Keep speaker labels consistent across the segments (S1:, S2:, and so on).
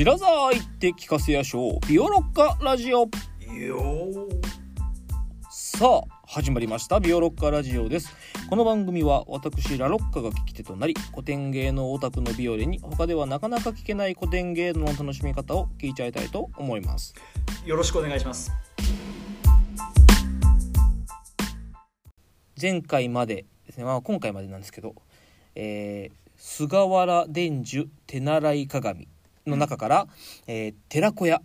S1: 白沢行って聞かせやしょう。ビオロッカラジオ。さあ始まりました。ビオロッカラジオです。この番組は私ラロッカが聞き手となり古典芸能オタクのビオレに他ではなかなか聞けない古典芸能の楽しみ方を聞いちゃいたいと思います。
S2: よろしくお願いします。
S1: 前回までですね、まあ、今回までなんですけど、えー菅原伝授手習い鏡の中から、えー寺子屋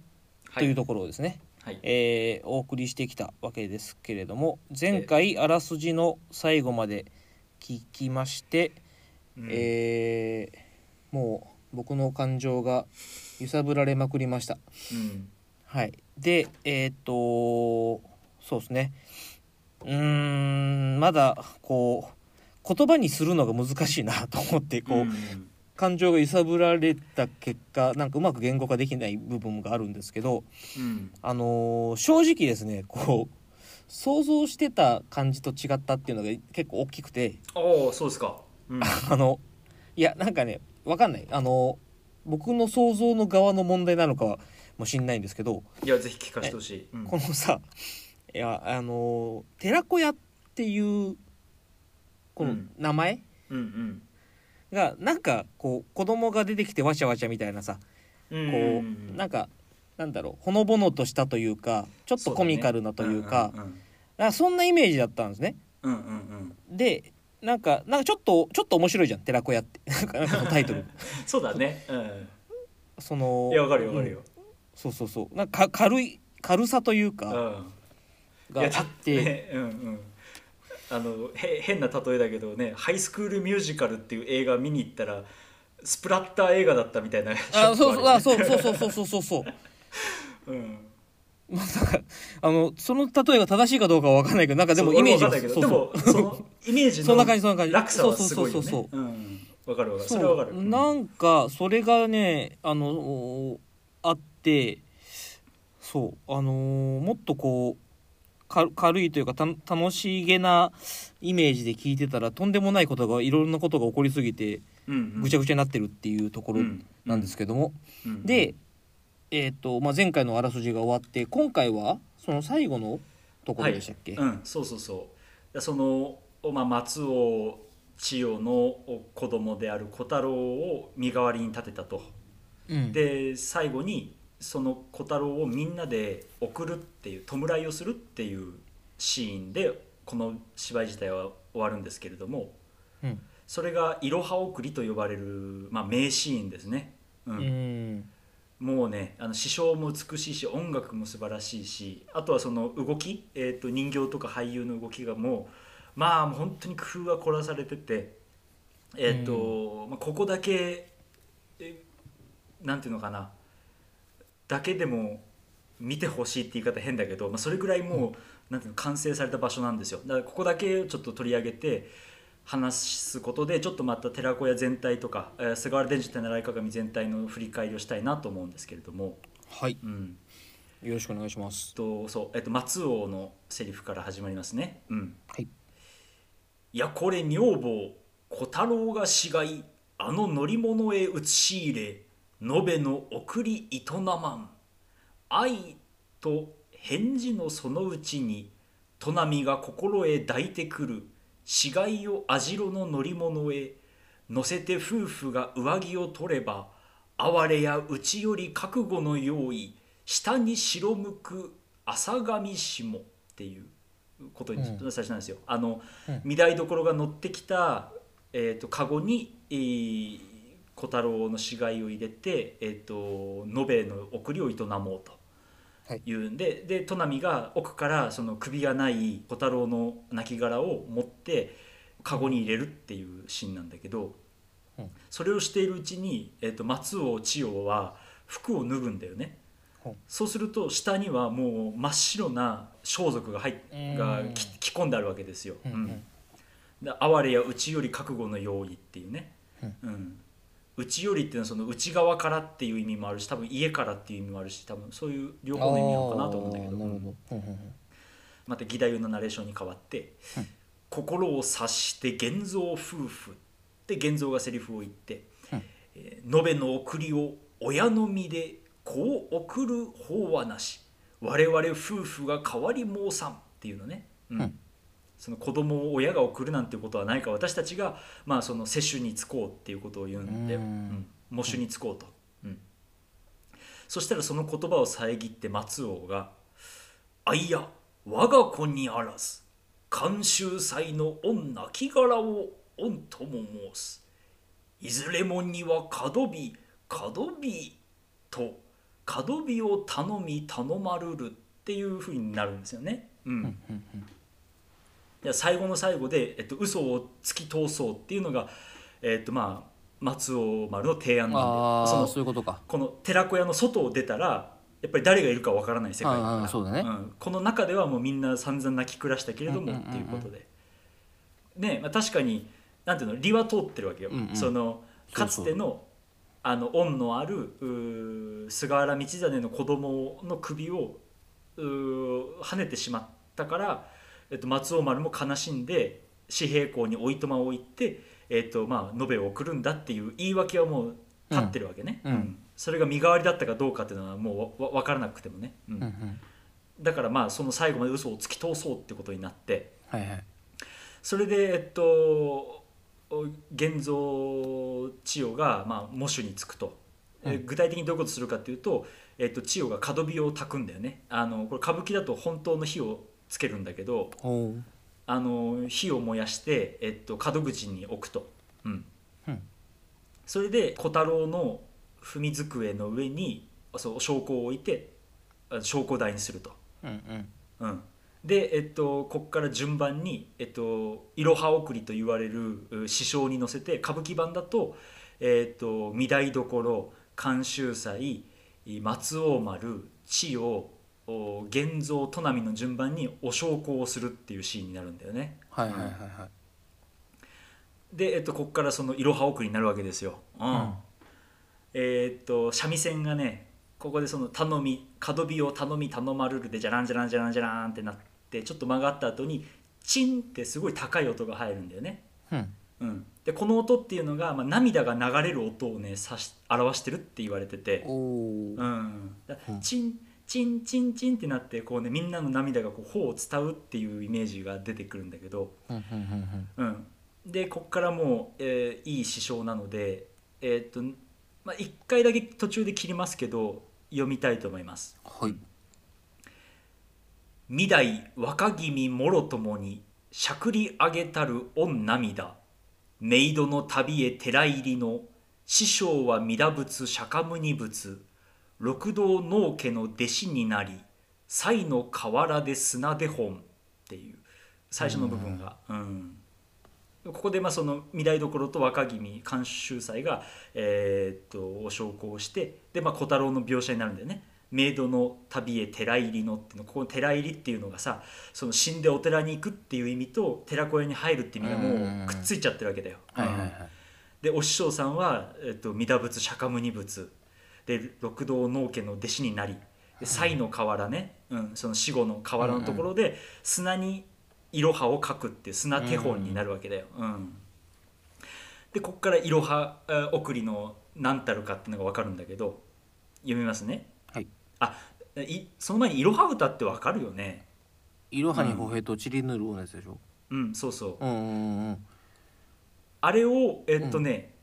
S1: というところをですね、
S2: はい。
S1: えーお送りしてきたわけですけれども前回あらすじの最後まで聞きまして、
S2: うん。
S1: えーもう僕の感情が揺さぶられまくりました。
S2: うん。
S1: はい、でえっ、とそうですね。うーんまだこう言葉にするのが難しいなと思ってこう、
S2: うん
S1: 感情が揺さぶられた結果なんかうまく言語化できない部分があるんですけど
S2: うん。
S1: あのー正直ですねこう想像してた感じと違ったっていうのが結構大きくて。
S2: おおそうですか。うん。
S1: あのいやなんかねわかんない。あの僕の想像の側の問題なのかはもしんないんですけど
S2: いやぜひ聞かせてほしい。うん。
S1: このさいやあのー寺子屋っていうこの
S2: うん。
S1: 名前？
S2: うん
S1: がなんかこう子供が出てきてわちゃわちゃみたいなさ
S2: うん。
S1: こう、
S2: ん
S1: なんかなんだろうほのぼのとしたというかちょっとコミカルなというか
S2: そ
S1: んかそんなイメージだったんですね。
S2: うんうんうん。うん
S1: でなんかなんかちょっとちょっと面白いじゃん寺子屋って。なんかタイトル。
S2: そうだね。うん。
S1: その
S2: いやわかるよわかるよ。
S1: うん。そうそうそう。なんかか軽い軽さという
S2: う
S1: かがあっ
S2: ってねうんうんあのへ変な例えだけどねハイスクールミュージカルっていう映画見に行ったらスプラッター映画だったみたいな
S1: あそうそうあそうそうそうそうそうそう。そう
S2: うん。
S1: まあなんかあのその例えが正しいかどうかは分かんないけどなんかでも
S2: そう
S1: イメージ
S2: 俺も
S1: がそう
S2: でもその イメージの
S1: そんな感じそんな感じ。
S2: 落差はすごいよね。
S1: そうそうそう。
S2: うん。わかるわかる。それはわかる。うん。
S1: なんかそれがねあのおあってそうあのーもっとこうか軽いというかた楽しげなイメージで聞いてたらとんでもないことがいろんなことが起こりすぎてぐちゃぐちゃになってるっていうところなんですけども、
S2: うん
S1: で、えーとまあ、前回のあらすじが終わって今回はその最後のところでしたっけ、
S2: うん。そうそうそう。でその、まあ、松尾千代の子供である小太郎を身代わりに立てたと。
S1: うん。
S2: で最後にその小太郎をみんなで送るっていう弔いをするっていうシーンでこの芝居自体は終わるんですけれども
S1: うん。
S2: それが「いろは送り」と呼ばれる、まあ、名シーンですね。うん。
S1: うん。
S2: もうねあの師匠も美しいし音楽も素晴らしいしあとはその動き、えー、と人形とか俳優の動きがもうまあもう本当に工夫が凝らされててえっ、と、まあ、ここだけえなんていうのかなだけでも見てほしいって言い方変だけど、まあ、それぐらいもう、なんていうの完成された場所なんですよ。だからここだけちょっと取り上げて話すことでちょっとまた寺子屋全体とか、えー菅原伝授手習い鏡全体の振り返りをしたいなと思うんですけれども、
S1: はい。
S2: うん、
S1: よろしくお願いします。
S2: とそう、えっと、松尾のセリフから始まりますね。うん、
S1: はい。
S2: いやこれ女房小太郎が死骸あの乗り物へ移し入れ延べの送り営まん。愛と返事のそのうちに砺波が心へ抱いてくる。死骸を網代の乗り物へ。乗せて夫婦が上着を取れば哀れや内より覚悟の用意。下に白むく朝上下っていうことに
S1: うん。
S2: 最初なんですよ。あの
S1: うん。
S2: 御台所が乗ってきた、えー、とカゴに、えー小太郎の死骸を入れて、えー、と延べの送りを営もうと
S1: はい。
S2: いうんで,、で砺波が奥からその首がない小太郎の亡骸を持ってカゴに入れるっていうシーンなんだけど、
S1: うん。
S2: それをしているうちに、えー、と松尾千代は服を脱ぐんだよね。
S1: うん。
S2: そうすると下にはもう真っ白な装束が入っ
S1: うん。
S2: が着着込んであるわけですよ。
S1: うん。
S2: うん。で哀れや内より覚悟の用意っていうね、
S1: うん。
S2: うん、内よりっていうのはその内側からっていう意味もあるし多分家からっていう意味もあるし多分そういう両方の意味なのかなと思うんだけど。
S1: あーなるほど。うんうんうん。
S2: また義太夫のナレーションに変わって
S1: うん「
S2: 心を察して現像夫婦」で現像がセリフを言って
S1: うん「
S2: えー延べの送りを親の身で子を送る法はなし。我々夫婦が変わり申さんっていうのね、うん。
S1: うん
S2: その子供を親が送るなんていうことはないから私たちが、まあ、その接種に就こうっていうことを言うんで、喪主に就こうと、うん。そしたらその言葉を遮って松王が「あいや我が子にあらず監修祭の御亡きを御とも申す。いずれもには角火角火と角火を頼み頼まるるっていうふうになるんですよね。うんいや最後の最後で、えっと、嘘を突き通そうっていうのが、えっとまあ、松尾丸の提案なんでその
S1: そういうことか。
S2: この寺子屋の外を出たらやっぱり誰がいるかわからない世界だから。
S1: ああそうだね。
S2: ん。この中ではもうみんな散々泣き暮らしたけれどもっていうことで。ね、まあ、確かになんていうの利は通ってるわけよ、
S1: うんうん。
S2: そのかつてのあの恩のある菅原道真の子供の首をうー跳ねてしまったから、えっと、松尾丸も悲しんで紙幣港においとまを置いて、えっとまあ、延べを送るんだっていう言い訳はもう立ってるわけね、
S1: うん。うん。
S2: それが身代わりだったかどうかっていうのはもうわわ分からなくてもね、うん。
S1: うんうん。
S2: だからまあその最後まで嘘を突き通そうってことになって。
S1: はいはい。
S2: それでえっと現像千代がまあ喪主につくと、え
S1: うん。
S2: 具体的にどういうことするかっていうと、えっと、千代が角火を焚くんだよね。あのこれ歌舞伎だと本当の火をつけるんだけどあの火を燃やして、えっと、門口に置くと、うん。
S1: うん。
S2: それで小太郎の踏み机の上にそう証拠を置いてあ証拠台にすると。
S1: うんうん。
S2: うん、で、えっと、ここから順番に「えっと、いろは送り」と言われるう師匠に乗せて歌舞伎版だと「えっと、御台所監修祭松王丸千代お源蔵砺波の順番にお焼香をするっていうシーンになるんだよね。
S1: はいはいはいはい。
S2: で、えっと、ここからそのいろは送りになるわけですよ。うん。
S1: うん。
S2: えーっと三味線がねここでその頼み角火を頼み頼まるるでじゃらんじゃらんじゃらんじゃらんってなってちょっと曲がった後にチンってすごい高い音が入るんだよね。
S1: うん。
S2: うん、でこの音っていうのが、まあ、涙が流れる音をね指し表してるって言われてて、
S1: おお
S2: うん、だ
S1: うん。
S2: チンチンチンチンってなってこう、ね、みんなの涙がこう頬を伝うっていうイメージが出てくるんだけど、
S1: うん
S2: でこっからもう、えーいい師匠なので、えーっとまあ、1回だけ途中で切りますけど読みたいと思います。
S1: はい。
S2: 未代若君もろともにしゃくり上げたる御涙。メイドの旅へ寺入りの師匠は弥陀仏釈迦牟尼仏六道農家の弟子になり才の河原で砂で本っていう最初の部分が、うん、ここでまあその御台所と若君監修祭が、えーっとお焼香をしてで、まあ、小太郎の描写になるんだよね。メイドの旅へ寺入りのっていうの。ここの寺入りっていうのがさその死んでお寺に行くっていう意味と寺子屋に入るっていう意味がもうくっついちゃってるわけだよ。でお師匠さんは、えっと、弥陀仏釈迦牟尼仏で六道農家の弟子になりで西の河原ね、うん、その死後の河原のところで砂にいろはを描くっていう砂手本になるわけだよ。うんでここからいろはあ送りの何たるかっていうのが分かるんだけど読みますね。
S1: はい
S2: あいその前にいろは歌って分かるよね。
S1: いろはに歩兵とちりぬるのやつでしょ？
S2: うんそうそう。
S1: うんうんうん
S2: あれをえっとね、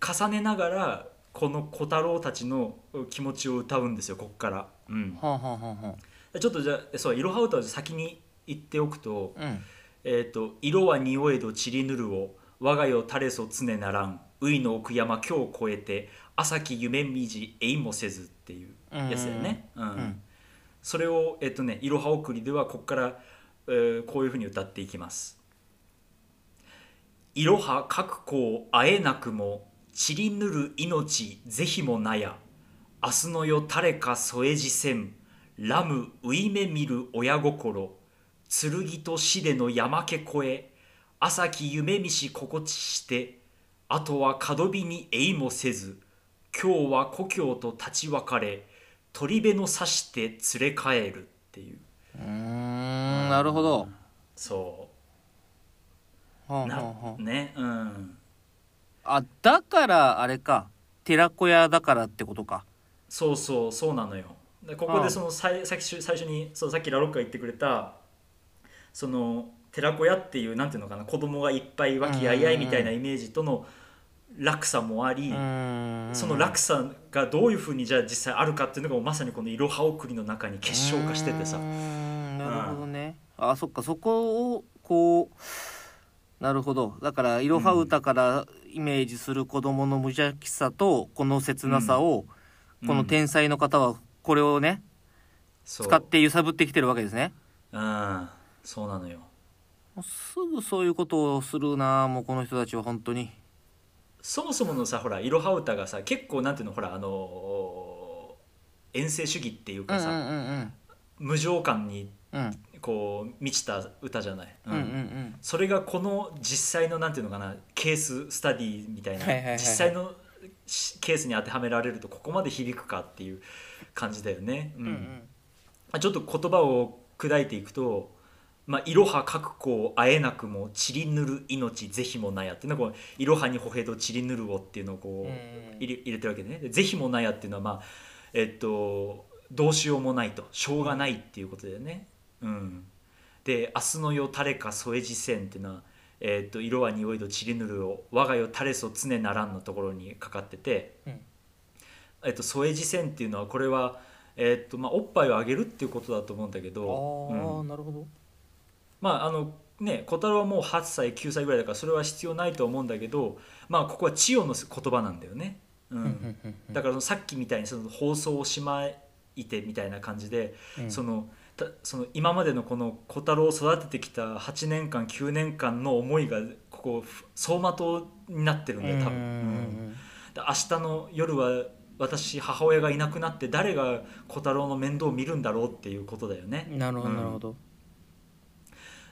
S2: 重ねながらこの小太郎たちの気持ちを歌うんですよこっから、うん、
S1: はあはあはあは
S2: ちょっとじゃあそういろは歌を先に言っておくと
S1: あうん「
S2: えっと色は匂えど散りぬるを我が世垂れそ常ならん。ういの奥山今日越えて朝き夢みじえいもせず」っていうやつだよね、うん。
S1: ん。
S2: それをえっとね「いろは送り」ではここから、えーこういうふうに歌っていきます。いろは各校会えなくも散りぬる命ぜひもなや。明日の世誰か添えじせん。ラムういめ見る親心。剣と死での山家越え朝き夢見し心地して。あとは角火にえいもせず。今日は故郷と立ち別れ。鳥辺の刺して連れ帰る。っていう。
S1: うーんなるほど。
S2: そ
S1: はあ
S2: うな
S1: はあ。は
S2: ねうん
S1: ああだからあれか。寺子屋だからってことか。
S2: そうそうそうなのよ。でここでそのさいさっき最初にそうさっきラロッカが言ってくれたその寺子屋っていうなんていうのかな子供がいっぱい和気あいあいみたいなイメージとの落差もあり、その落差がどういうふうにじゃあ実際あるかっていうのがまさにこの「いろは送り」の中に結晶化しててさ。
S1: なるほどね、あそっか。そこをこうなるほど。だから「いろは歌」からイメージする子供の無邪気さとこの切なさを、この天才の方はこれをね、使って揺さぶってきてるわけですね。
S2: うん。そうなのよ。
S1: すぐそういうことをするなもうこの人たちは本当に。
S2: そもそものさほらいろは歌がさ結構なんていうのほらあの遠征主義っていうかさ、
S1: うんうんうん。
S2: 無情感に
S1: うん
S2: こう満ちた歌じゃない、
S1: うん。うんうん
S2: それがこの実際のなんていうのかなケーススタディみたいな、
S1: はいはいはいはい。
S2: 実際のしケースに当てはめられるとここまで響くかっていう感じだよね。うん。ちょっと言葉を砕いていくと「まあ、いろは覚悟会えなくも散りぬる命ぜひもなや」っていうのはこういろはにほへど散りぬるをっていうのをこう、
S1: うん
S2: 入れてるわけでね。でぜひもなやっていうのはまあえっとどうしようもないと。しょうがないっていうことだよね。うん、で「明日の夜誰か添えじせん」っていうのは「えっと色は匂いど散りぬるを我が世垂れそ常ならん」のところにかかってて。
S1: うん。
S2: えっと、添えじ線っていうのはこれは、えっとまあ、おっぱいをあげるっていうことだと思うんだけ
S1: あ
S2: ど、
S1: あ、
S2: うん。
S1: なるほど。
S2: まああのね小太郎はもう8歳9歳ぐらいだからそれは必要ないと思うんだけど、まあ、ここは千代の言葉なんだよね、うん。だからさっきみたいにその放送をしまいてみたいな感じで、
S1: うん。
S2: そのたその今までのこの小太郎を育ててきた8年間9年間の思いがここ走馬灯になってるんだよ多分。
S1: うん。
S2: 明日の夜は私母親がいなくなって誰が小太郎の面倒を見るんだろうっていうことだよね。
S1: なるほど
S2: うん。
S1: なるほど。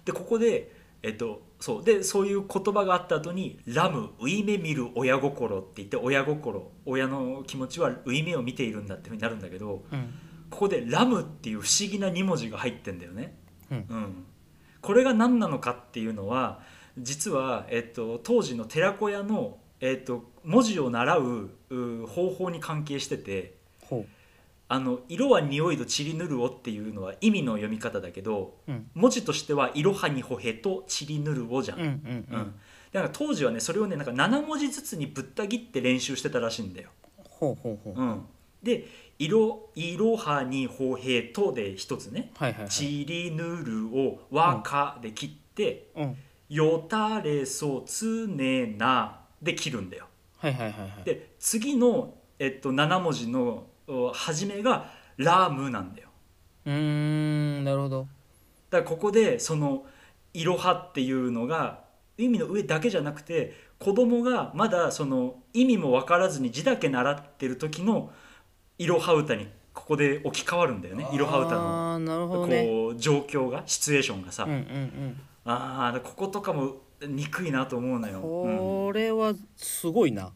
S2: でここで,、えっと、そう。でそういう言葉があった後に「ラムウイメ見る親心」って言って親心親の気持ちはウイメを見ているんだってふうになるんだけど
S1: うん
S2: ここで「ラム」っていう不思議な2文字が入ってんだよね。
S1: うん。
S2: うん、これが何なのかっていうのは実は、えっと、当時の寺子屋の、えっと、文字を習うう方法に関係してて
S1: ほ
S2: あの「色は匂いと散りぬるを」っていうのは意味の読み方だけど
S1: ううん。
S2: 文字としては「いろはにほへと散りぬるを」じゃん。
S1: うんうん
S2: うん。だから当時はねそれをねなんか7文字ずつにぶった切って練習してたらしいんだよ。
S1: ほうほうほう。
S2: うん、で「いろいろはにほへと」で一つね。
S1: はいはいはい。
S2: ちりぬるをわかで切って、
S1: うん。
S2: よたれそつねなで切るんだよ。
S1: はいはいはいはい。
S2: で次の、えっと、7文字のお初めがラムなんだよ。
S1: うーんなるほど。
S2: だからここでそのいろはっていうのが意味の上だけじゃなくて子供がまだその意味も分からずに字だけ習ってる時のいろは歌にここで置き換わるんだよねいろは歌の。
S1: なるほどね。
S2: こう状況がシチュエーションがさ、
S1: うんうんうん。
S2: ああこことかも憎いなと思うのよ、うん
S1: これはすごいな。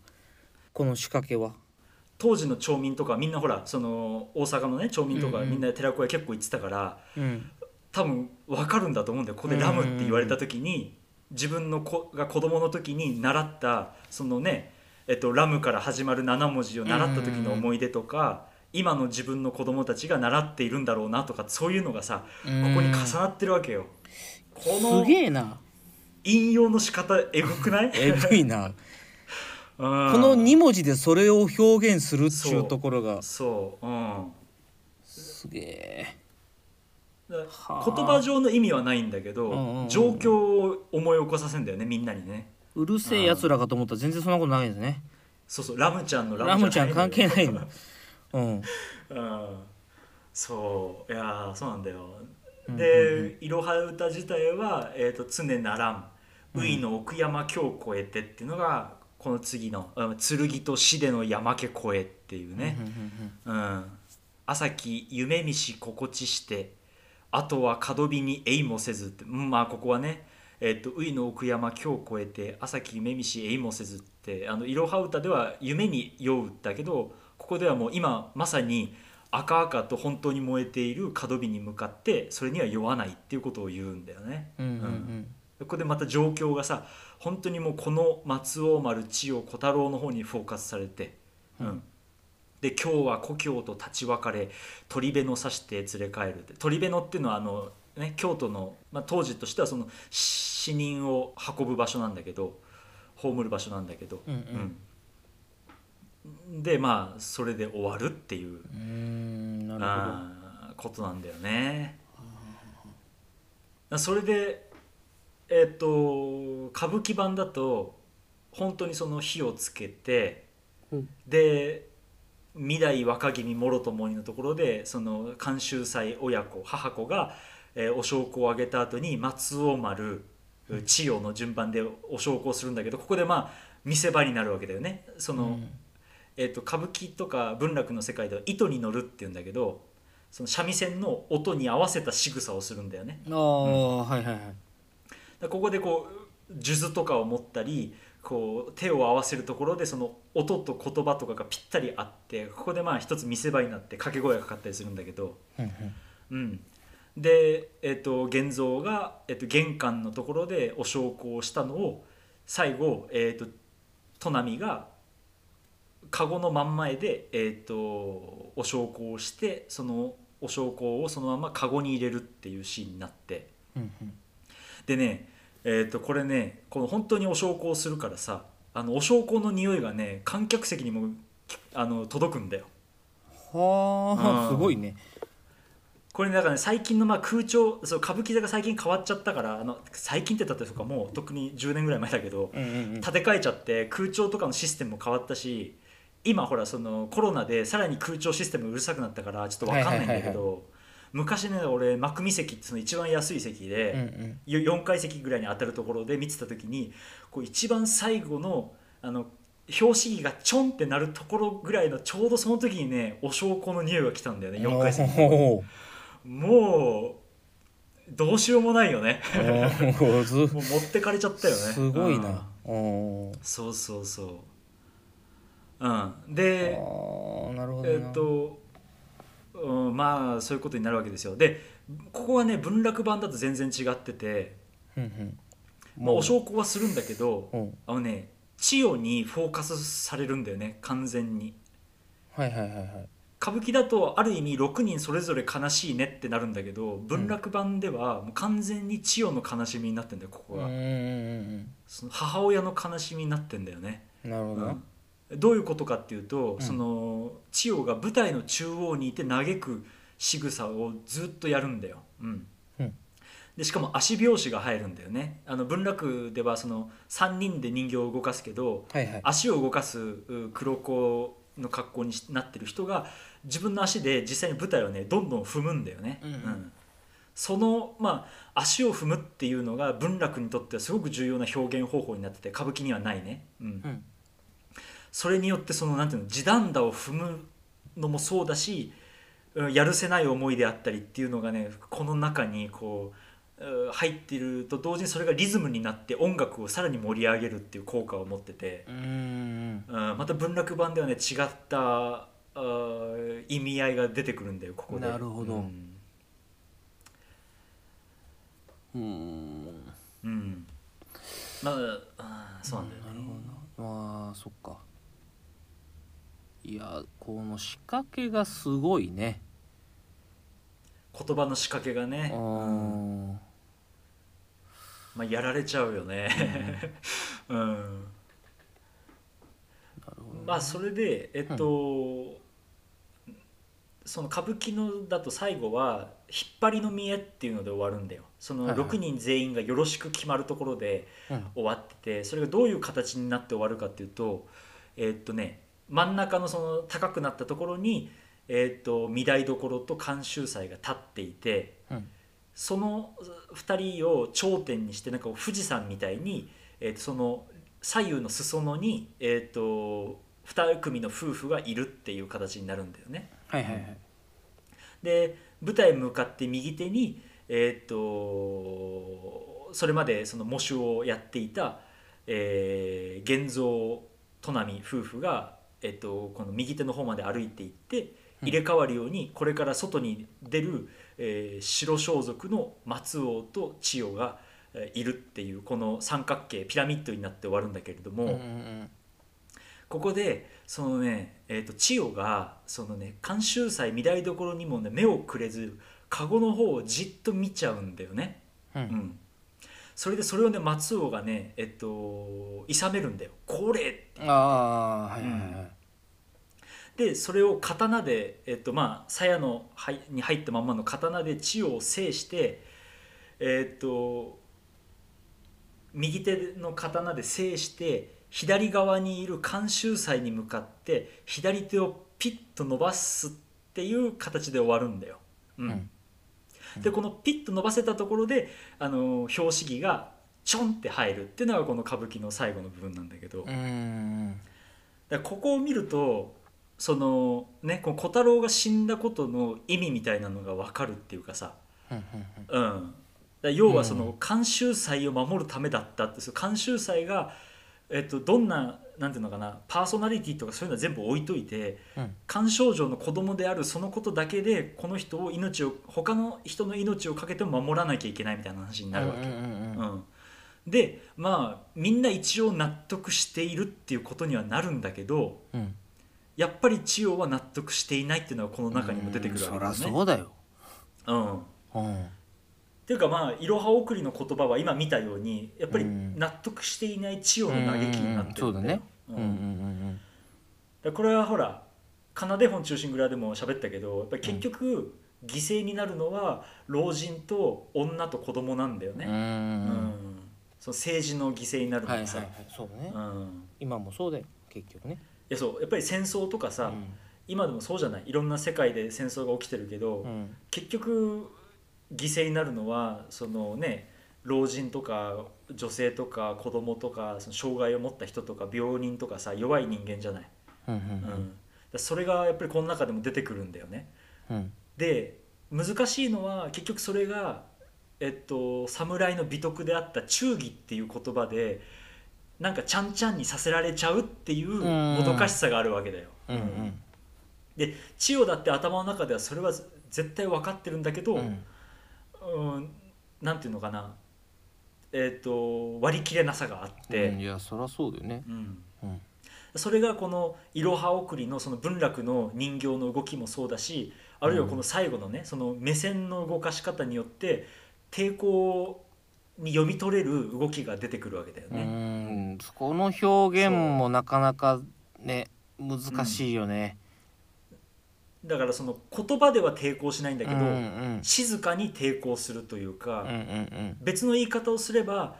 S1: この仕掛けは。
S2: 当時の町民とかみんなほらその大阪のね町民とか
S1: うんうん
S2: みんな寺子屋結構行ってたから、
S1: うん
S2: 多分分かるんだと思うんだよ。ここで「ラム」って言われた時に自分の子が子供の時に習ったそのね、えっと、ラムから始まる7文字を習った時の思い出とか今の自分の子供たちが習っているんだろうなとかそういうのがさここに重なってるわけよ。こ
S1: す
S2: の
S1: げえな。
S2: 引用の仕方えぐくない？
S1: えぐいな。
S2: こ
S1: この2文字でそれを表現するって
S2: そ
S1: いううところが。
S2: そう、う。ん、
S1: すげえ。
S2: 言葉上の意味はないんだけど、
S1: うんうんうん。
S2: 状況を思い起こさせんだよねみんなにね
S1: うるせえやつらかと思ったら全然そんなことないですね。
S2: そうそうラムちゃんの
S1: ラムちゃん関係ない
S2: の。
S1: の うん。
S2: うん。そういやーそうなんだよ。
S1: うん
S2: で「いろは歌」自体は「えー、と常ならん」「
S1: う
S2: いの奥山京越えて」っていうのがこの次の「うん剣と死での山家越え」っていうね、
S1: うん、
S2: 朝木夢見し心地してあとは角火にえいもせずって、うん、まあここはねえっと「ういの奥山今日越えて朝木夢見しえいもせず」ってあのいろは歌では夢に酔うだけどここではもう今まさに赤々と本当に燃えている角火に向かってそれには酔わないっていうことを言うんだよね。
S1: うんうんうん。
S2: ここでまた状況がさ本当にもうこの松尾丸千代小太郎の方にフォーカスされてうん。で今日は故郷と立ち別れ鳥辺の刺して連れ帰るって。鳥辺のっていうのはあの、ね、京都の、まあ、当時としてはその死人を運ぶ場所なんだけど葬る場所なんだけど、
S1: うんうん。
S2: うんでまあそれで終わるっていう
S1: うーんなるほど。
S2: あーことなんだよね。それでえっ、と歌舞伎版だと本当にその火をつけて、
S1: うん。
S2: で未来若君もろともにのところでその監修祭親子母子が、えーお焼香をあげた後に松尾丸千代の順番でお焼香するんだけどここでまあ見せ場になるわけだよね。その、
S1: うん。
S2: えー、と歌舞伎とか文楽の世界では糸に乗るっていうんだけどその三味線の音に合わせた仕草をするんだよね。
S1: ああ、はいはいはい。
S2: ここでこう数珠とかを持ったりこう手を合わせるところでその音と言葉とかがぴったりあってここでまあ一つ見せ場になって掛け声がかかったりするんだけど、
S1: うんうん。
S2: うん、で、えー、と玄三が、えー、と玄関のところでお焼香をしたのを最後、えー、と砺波が籠の真ん前で、えー、とお焼香をしてそのお焼香をそのまま籠に入れるっていうシーンになって。
S1: うんうん。
S2: でね、えー、とこれねこの本当にお焼香をするからさあのお焼香の匂いがね観客席にもあの届くんだよ。
S1: はあ
S2: うん。
S1: すごいね
S2: これねだからね最近のまあ空調そう歌舞伎座が最近変わっちゃったからあの最近って言ったってそうかもう特に10年ぐらい前だけど
S1: うんうんうん。
S2: 建て替えちゃって空調とかのシステムも変わったし今ほらそのコロナでさらに空調システムうるさくなったからちょっと分かんないんだけ
S1: はいはい
S2: ど昔ね俺真組席ってその一番安い席
S1: うんう
S2: で
S1: ん。
S2: よ4階席ぐらいに当たるところで見てた時にこう一番最後のあの拍子木がちょんってなるところぐらいのちょうどその時にねお焼香の匂いが来たんだよね4階席もうどうしようもないよね。もう持ってかれちゃったよね。
S1: すごい
S2: うん。
S1: なおー
S2: そうそうそう。うん。で
S1: なるほどな。
S2: えっと、うん、まあそういうことになるわけですよ。でここはね文楽版だと全然違ってて、
S1: うんうん。
S2: まあ、お焼香はするんだけど
S1: うん。
S2: あのね千代にフォーカスされるんだよね完全に。
S1: はいはいはいはい
S2: 歌舞伎だとある意味6人それぞれ悲しいねってなるんだけど文楽版ではもう完全に千代の悲しみになってんだよここが、
S1: うん
S2: その母親の悲しみになってんだよね、
S1: うんなるほどな
S2: うん。どういうことかっていうと、
S1: ん。
S2: その千代が舞台の中央にいて嘆く仕草をずっとやるんだよ、うん。
S1: うん。
S2: でしかも足拍子が入るんだよね。あの文楽ではその3人で人形を動かすけど
S1: はいはい。
S2: 足を動かすう黒子の格好にしなってる人が自分の足で実際に舞台をねどんどん踏むんだよね、
S1: うんうん。
S2: そのまあ足を踏むっていうのが文楽にとってはすごく重要な表現方法になってて歌舞伎にはないね、うん。
S1: うん。
S2: それによってそのなんていうの地団打を踏むのもそうだしうんやるせない思いであったりっていうのがねこの中にこううん入っていると同時にそれがリズムになって音楽をさらに盛り上げるっていう効果を持ってて、
S1: うん。
S2: うん、また文楽版ではね違った意味合いが出てくるんだよここで。
S1: なるほど。
S2: うん。
S1: うん。
S2: うん。まあそうなんだよね。
S1: なるほどな。まあそっか。いやこの仕掛けがすごいね。
S2: 言葉の仕掛けが
S1: あ
S2: ね、
S1: ー
S2: まあ、やられちゃうよね。うん まあそれでえっと、その歌舞伎のだと最後は「引っ張りの見え」っていうので終わるんだよ。その
S1: はいはい。
S2: 6人全員がよろしく決まるところで
S1: うん。
S2: 終わっててそれがどういう形になって終わるかっていうとえっとね真ん中のその高くなったところにえっと御台所と監修祭が立っていて
S1: うん。
S2: その2人を頂点にしてなんか富士山みたいに、えー、とその左右の裾野に、えー、と2組の夫婦がいるっていう形になるんだよね。
S1: はいはいはい。
S2: で舞台向かって右手に、えー、とそれまでその喪主をやっていた、えー、玄三砺波夫婦が、えー、とこの右手の方まで歩いていって入れ替わるようにこれから外に出る、えー白装束の松王と千代が、えーいるっていうこの三角形ピラミッドになって終わるんだけれども、
S1: うんうん
S2: ここでそのね、えー、と千代がそのね監修祭見台所にもね目をくれずカゴの方をじっと見ちゃうんだよね。
S1: うん。
S2: うん、それでそれをね松尾がねえっと諌めるんだよ「これ!」
S1: ああはいはいはい。
S2: でそれを刀で、えっとまあ、鞘のはいに入ったまんまの刀で千代を制してえっと右手の刀で制して左側にいる監修祭に向かって左手をピッと伸ばすっていう形で終わるんだよ。うん。
S1: うん。
S2: でこのピッと伸ばせたところであの表紙着がちょんって入るっていうのがこの歌舞伎の最後の部分なんだけど、
S1: うーん
S2: だここを見るとそのねこの小太郎が死んだことの意味みたいなのが分かるっていうかさ、
S1: うん
S2: だ要はそ
S1: うん
S2: の監修祭を守るためだったってその監修祭が、えっと、どんななんていうのかなパーソナリティとかそういうのは全部置いといて
S1: うん。
S2: 菅丞相の子供であるそのことだけでこの人を命を他の人の命をかけても守らなきゃいけないみたいな話になるわけ。
S1: うん
S2: でまあみんな一応納得しているっていうことにはなるんだけど
S1: うん。
S2: やっぱり千代は納得していないっていうのはこの中にも出てくるわけだよ
S1: うんそ。そうだよ。
S2: うん、っ
S1: うん
S2: ていうかまあいろは送りの言葉は今見たようにやっぱり
S1: うん。
S2: 納得していない千代の嘆きになってるんだよ。
S1: うん。うんうんうん
S2: でこれはほら「奏で本忠臣蔵」でも喋ったけどやっぱり結局犠牲になるのは老人と女と子供なんだよね。
S1: うんうん
S2: うん。その政治の犠牲になるのにさ、
S1: はいはいはい。そうだね。
S2: うん。
S1: 今もそうだよ結局ね。
S2: いやそうやっぱり戦争とかさ、今でもそうじゃない？いろんな世界で戦争が起きてるけど、
S1: うんうん。
S2: 結局犠牲になるのはそのね老人とか女性とか子供とかその障害を持った人とか病人とかさ弱い人間じゃない、
S1: うんう
S2: うん。ん。だからそれがやっぱりこの中でも出てくるんだよね。
S1: うん。
S2: で難しいのは結局それが、えっと、侍の美徳であった忠義っていう言葉でなんかちゃんちゃんにさせられちゃうっていうもどかしさがあるわけだよ。
S1: うん。うん。
S2: で千代だって頭の中ではそれは絶対分かってるんだけど、
S1: うん
S2: うん、なんていうのかな、えー、と割り切れなさがあって、
S1: うんいやそりゃそうだよね。
S2: うん。
S1: うん。
S2: それがこの「いろは送り」のその文楽の人形の動きもそうだしあるいはこの最後のねその目線の動かし方によって抵抗に読み取れる動きが出てくるわけだよ
S1: う
S2: ね。
S1: んこの表現もなかなかね難しいよね
S2: だからその言葉では抵抗しないんだけど、
S1: うんうん。
S2: 静かに抵抗するというか、
S1: うんうん
S2: 別の言い方をすれば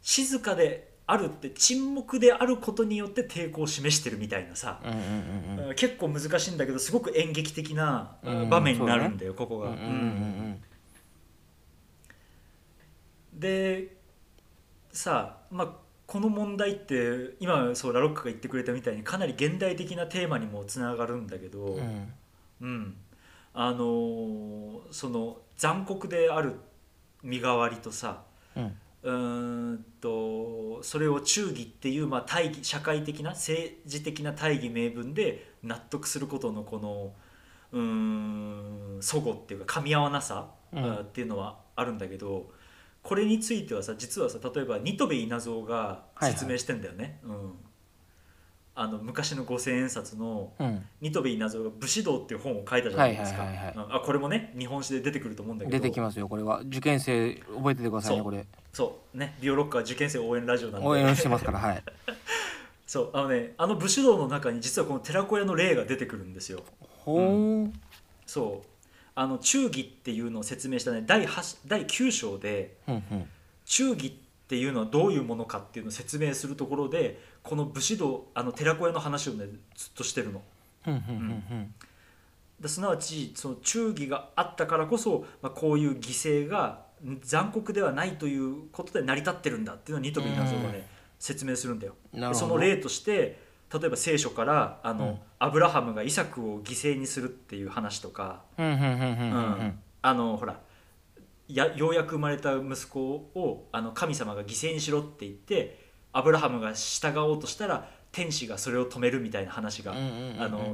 S2: 静かであるって沈黙であることによって抵抗を示してるみたいなさ、
S1: うんうんうんうん。
S2: 結構難しいんだけどすごく演劇的な
S1: うん
S2: 場面になるんだよ、ここが。
S1: うんうん。うん。
S2: でさあ、まあ、この問題って今そうラロックが言ってくれたみたいにかなり現代的なテーマにもつながるんだけど、
S1: うん。うん。
S2: うんあのーその残酷である身代わりとさ
S1: うん。
S2: うーんとそれを忠義っていう、まあ、大義社会的な政治的な大義名分で納得することのこのうーん齟齬っていうか噛み合わなさ、
S1: うん。
S2: あっていうのはあるんだけどこれについてはさ実はさ例えば新渡戸稲造が説明してんだよね。うん。あの昔の五千円札の
S1: うん。
S2: 新渡戸稲造が「武士道」っていう本を書いたじゃないですか、
S1: はいはいはい
S2: うん。あこれもね日本史で出てくると思うんだけど。
S1: 出てきますよこれは。受験生覚えててくださいねこれ。
S2: そう。ねビオロッカー受験生応援ラジオなんで。
S1: 応援してますからはい。
S2: そう。あのねあの武士道の中に実はこの寺子屋の例が出てくるんですよ。
S1: ほう
S2: そうあの忠義っていうのを説明したね第8第9章で
S1: うんうん。
S2: 忠義っていうのはどういうものかっていうのを説明するところでこの武士道あの寺子屋の話をねずっとしてるの。すなわちその忠義があったからこそ、まあ、こういう犠牲がん残酷ではないということで成り立ってるんだっていうのをニトビ稲造がね説明するんだよ。その例として例えば聖書からあの、
S1: うん。
S2: アブラハムがイサクを犠牲にするっていう話とか、あのほらやようやく生まれた息子をあの神様が犠牲にしろって言ってアブラハムが従おうとしたら天使がそれを止めるみたいな話が、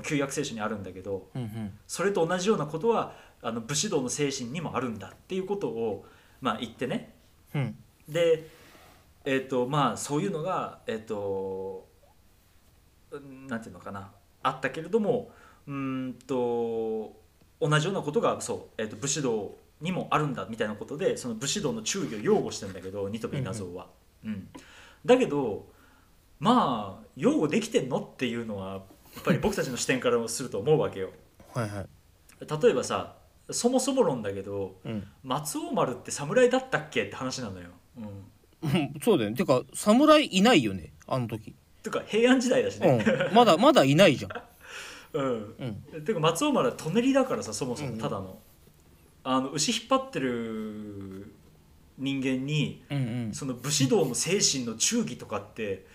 S2: 旧約聖書にあるんだけど
S1: うんうん。
S2: それと同じようなことはあの武士道の精神にもあるんだっていうことを、まあ、言ってね。
S1: うん。
S2: で、えーとまあ、そういうのが、えー、とうんなんていうのかな。あったけれどもうーんと同じようなことがそう、えー、と武士道にもあるんだみたいなことでその武士道の忠義を擁護してんだけどニトビ稲造は。うん。だけどまあ擁護できてんのっていうのはやっぱり僕たちの視点からすると思うわけよ。
S1: はいはい。
S2: 例えばさそもそも論だけど
S1: うん。
S2: 松尾丸って侍だったっけって話なのよ。うん、
S1: うんそうだよね。てか侍いないよねあの時
S2: てか平安時代だしね。
S1: うん。まだまだいないじゃん。
S2: うん。
S1: うん。
S2: てか松尾丸は舎人だからさそもそ
S1: うんうん。
S2: もただの,、あの牛引っ張ってる人間に
S1: うんうん。
S2: その武士道の精神の忠義とかって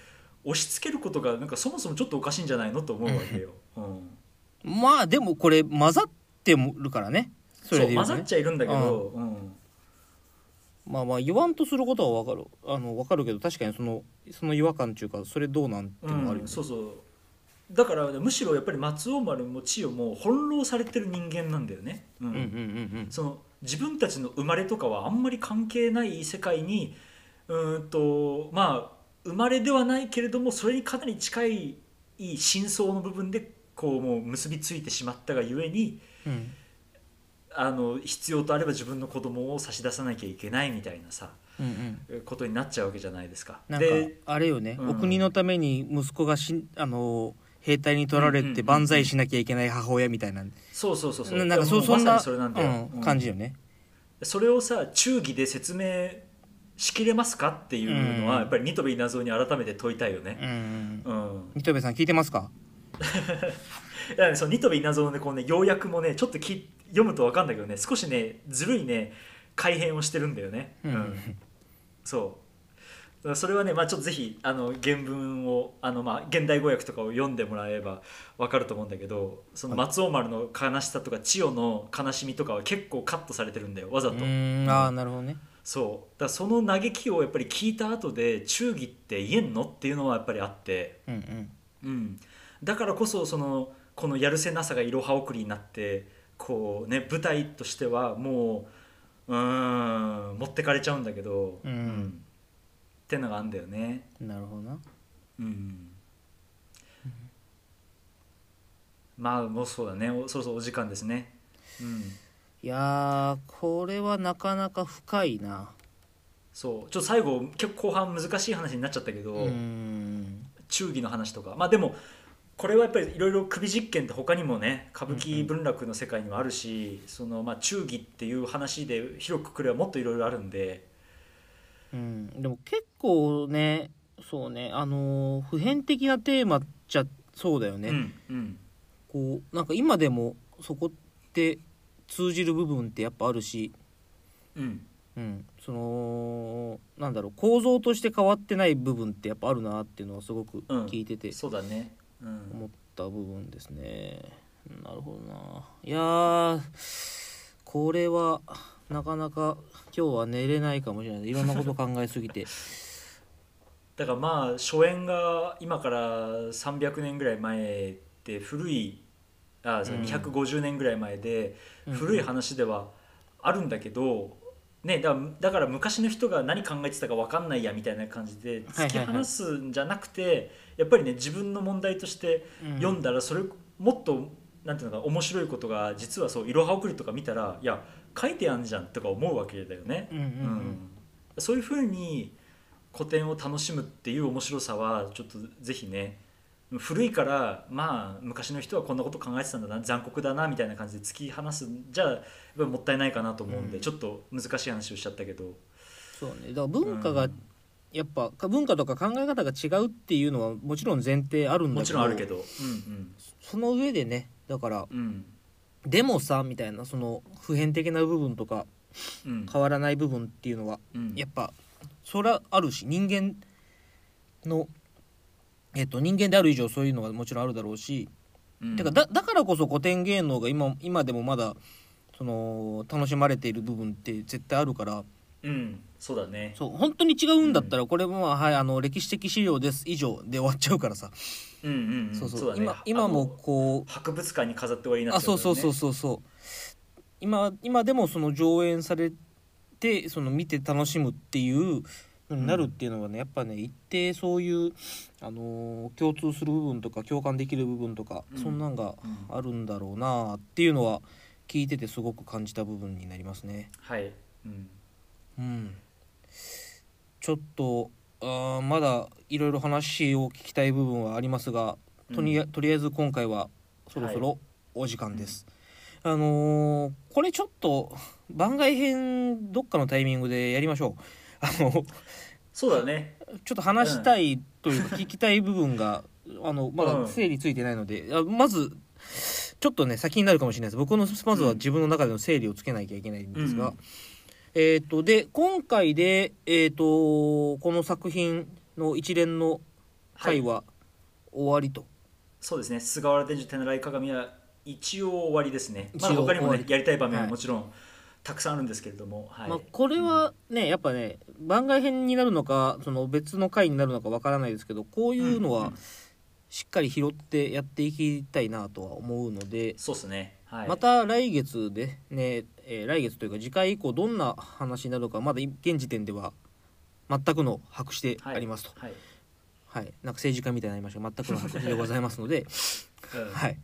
S2: 押し付けることがなんかそもそもちょっとおかしいんじゃないのと思うわけよ。うん、
S1: まあでもこれ混ざってるからね。そ
S2: そう混ざっちゃいるんだけど、うん
S1: まあまあ言わんとすることは分かる。あの分かるけど確かにそのその違和感っていうかそれどうなんていうのもあるよね、
S2: うん、そうそう。だからむしろやっぱり松尾丸も千代も翻弄されてる人間なんだよね。うん。
S1: うんうんうん
S2: その自分たちの生まれとかはあんまり関係ない世界にうーんとまあ生まれではないけれどもそれにかなり近い真相の部分でこうもう結びついてしまったがゆえに
S1: うんうん
S2: あの必要とあれば自分の子供を差し出さなきゃいけないみたいなさ
S1: うんうん。
S2: ことになっちゃうわけじゃないですか。
S1: なんか
S2: で
S1: あれよね、
S2: うん。
S1: お国のために息子がしんあの兵隊に取られ
S2: うんうんうんうん。
S1: て万歳しなきゃいけない母親みたいな、
S2: そうそうそうそう。
S1: ななんかそそんな
S2: にそれなんだよ、
S1: うん
S2: うん。
S1: 感じよね。
S2: それをさ忠義で説明しきれますかっていうのは、
S1: うん。
S2: やっぱりニトベ稲造に改めて問いたいよね。
S1: うん
S2: うん
S1: さん聞いてますか？
S2: いやそのニトベ稲造のねこうね要約もねちょっとき読むと分かんだけどね少しねずるいね改変をしてるんだよね。
S1: うん。
S2: そう。それはね、まあ、ちょっとぜひあの原文をあの、まあ、現代語訳とかを読んでもらえば分かると思うんだけどその松尾丸の悲しさとか千代の悲しみとかは結構カットされてるんだよわざ
S1: う
S2: と。
S1: ん。ああなるほどね。
S2: そう。だその嘆きをやっぱり聞いた後で忠義って言えんのっていうのはやっぱりあって、
S1: うんうん。
S2: うん、だからこそそのこのやるせなさがいろは送りになってこうね舞台としてはもううーん持ってかれちゃうんだけど、
S1: うん
S2: ってのがあるんだよね。
S1: なるほどな。
S2: うんまあもうそうだねおそろそろお時間ですね。うん
S1: いやーこれはなかなか深いな。
S2: そうちょっと最後結構後半難しい話になっちゃったけど、
S1: うん
S2: 忠義の話とかまあでもこれはやっぱりいろいろ首実験って他にもね歌舞伎文楽の世界にもあるし、そのまあ忠義っていう話で広くくればもっといろいろあるんで。
S1: うん、でも結構ねそうねあのー普遍的なテーマっちゃそうだよね。
S2: うんうん。
S1: こうなんか今でもそこって通じる部分ってやっぱあるし、
S2: うん。
S1: うん、そのなんだろう構造として変わってない部分ってやっぱあるなっていうのはすごく
S2: うん。
S1: 聞いてて。
S2: そうだね、うん
S1: 思った部分ですね。なるほどな。いやーこれはなかなか今日は寝れないかもしれない。いろんなこと考えすぎて。
S2: だからまあ初演が今から300年ぐらい前って古いあそう
S1: うん。
S2: 250年ぐらい前で
S1: うん。
S2: 古い話ではあるんだけど、ね、だからだから昔の人が何考えてたか分かんないやみたいな感じで突き放すんじゃなくて、やっぱりね自分の問題として
S1: うん。
S2: 読んだらそれもっとなんていうのか面白いことが実はそう「いろは送り」とか見たらいや書いてあんじゃんとか思うわけだよね。
S1: うんうん。
S2: うん。そういうふうに古典を楽しむっていう面白さはちょっとぜひね古いからまあ昔の人はこんなこと考えてたんだな残酷だなみたいな感じで突き放すんじゃやっぱりもったいないかなと思うんで、
S1: うん。
S2: ちょっと難しい話をしちゃったけど。
S1: そうね。だから文化が
S2: うん。
S1: やっぱ文化とか考え方が違うっていうのはもちろん前提あるんだけど
S2: もちろんあるけど。うん
S1: その上でねだから
S2: うんうん。
S1: でもさみたいなその普遍的な部分とか
S2: うん。
S1: 変わらない部分っていうのは
S2: うん。
S1: やっぱそれはあるし人間のえっと人間である以上そういうのはもちろんあるだろうし、
S2: うん。
S1: てかだだからこそ古典芸能が今今でもまだその楽しまれている部分って絶対あるから
S2: うん。そうだね。
S1: そう本当に違うんだったらこれもまあ、はい、あの歴史的資料です以上で終わっちゃうからさ、
S2: うんうんうん。
S1: そうそう。今今もこう
S2: 博物館に飾って終わりになっ
S1: あそうそうそう
S2: う
S1: そう。そう。今今でもその上演されてその見て楽しむっていうになるっていうのはねやっぱね一定そういう、あのー共通する部分とか共感できる部分とか、
S2: うん
S1: そんなんが
S2: うん
S1: あるんだろうなっていうのは聞いててすごく感じた部分になりますね。
S2: はい、うん、
S1: うん、ちょっとあーまだいろいろ話を聞きたい部分はありますがとに,、
S2: うん
S1: とりあえず今回はそろそろお時間です。あのーこれちょっと番外編どっかのタイミングでやりましょう。あの
S2: そうだね。
S1: ちょっと話したいというか聞きたい部分が、あのまだ整理ついてないので、あまずちょっとね先になるかもしれないです。僕のまずは自分の中での整理をつけなきゃいけないんですが、
S2: うん。
S1: えっ、とで今回でえっ、とこの作品の一連の回は終わりと、
S2: そうですね。菅原伝授手習い鏡は一応終わりですね。まだ
S1: 一応
S2: 他にも
S1: 終わり。
S2: ねやりたい場面
S1: は
S2: はい。もちろんたくさんあるんですけれども、はい。
S1: まあ、これはねやっぱね番外編になるのかその別の回になるのかわからないですけどこういうのはしっかり拾ってやっていきたいなとは思うので、
S2: そうですね。はい。
S1: また来月でね、えー来月というか次回以降どんな話になるのかまだ現時点では全くの白紙でありますと、
S2: はい、
S1: はい。なんか政治家みたいになりましたが全くの白紙でございますので。
S2: うん。
S1: はい。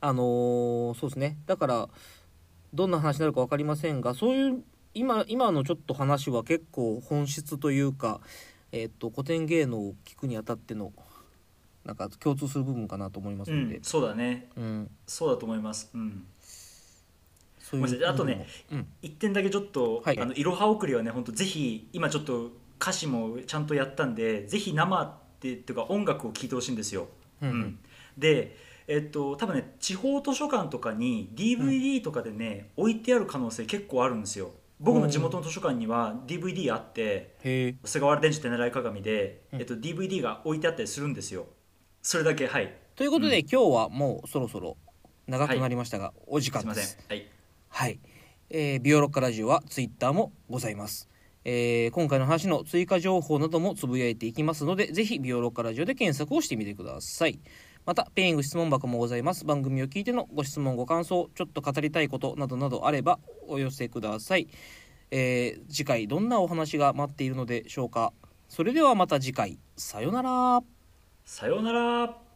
S1: あのーそうですね。だからどんな話になるか分かりませんがそういう今今のちょっと話は結構本質というか、えー、と古典芸能を聞くにあたってのなんか共通する部分かなと思いますので。
S2: うん、、そうだね。
S1: うん。
S2: そうだと思います。うん。
S1: そう
S2: ごめんなさい。あとね
S1: 部分も
S2: 一点だけちょっと、
S1: はい。
S2: あのいろは送りはね本当ぜひ今ちょっと歌詞もちゃんとやったんでぜひ生ってっていうか音楽を聴いてほしいんですよ、
S1: うんうん。
S2: うん。でえっと多分ね地方図書館とかに DVD とかでね、置いてある可能性結構あるんですよ。僕の地元の図書館には DVD あって菅原伝授手習い鏡で、
S1: うん。
S2: えっと、DVD が置いてあったりするんですよ。それだけはい。
S1: ということで、
S2: うん。
S1: 今日はもうそろそろ長くなりましたが、お時間
S2: す。いません。
S1: です
S2: はい。
S1: はい、えービオロッカラジオはツイッターもございます、えー今回の話の追加情報などもつぶやいていきますのでぜひビオロッカラジオで検索をしてみてくださいまたペイング質問箱もございます。番組を聞いてのご質問ご感想ちょっと語りたいことなどなどあればお寄せください、えー次回どんなお話が待っているのでしょうか。それではまた次回。さよなら。
S2: さよなら。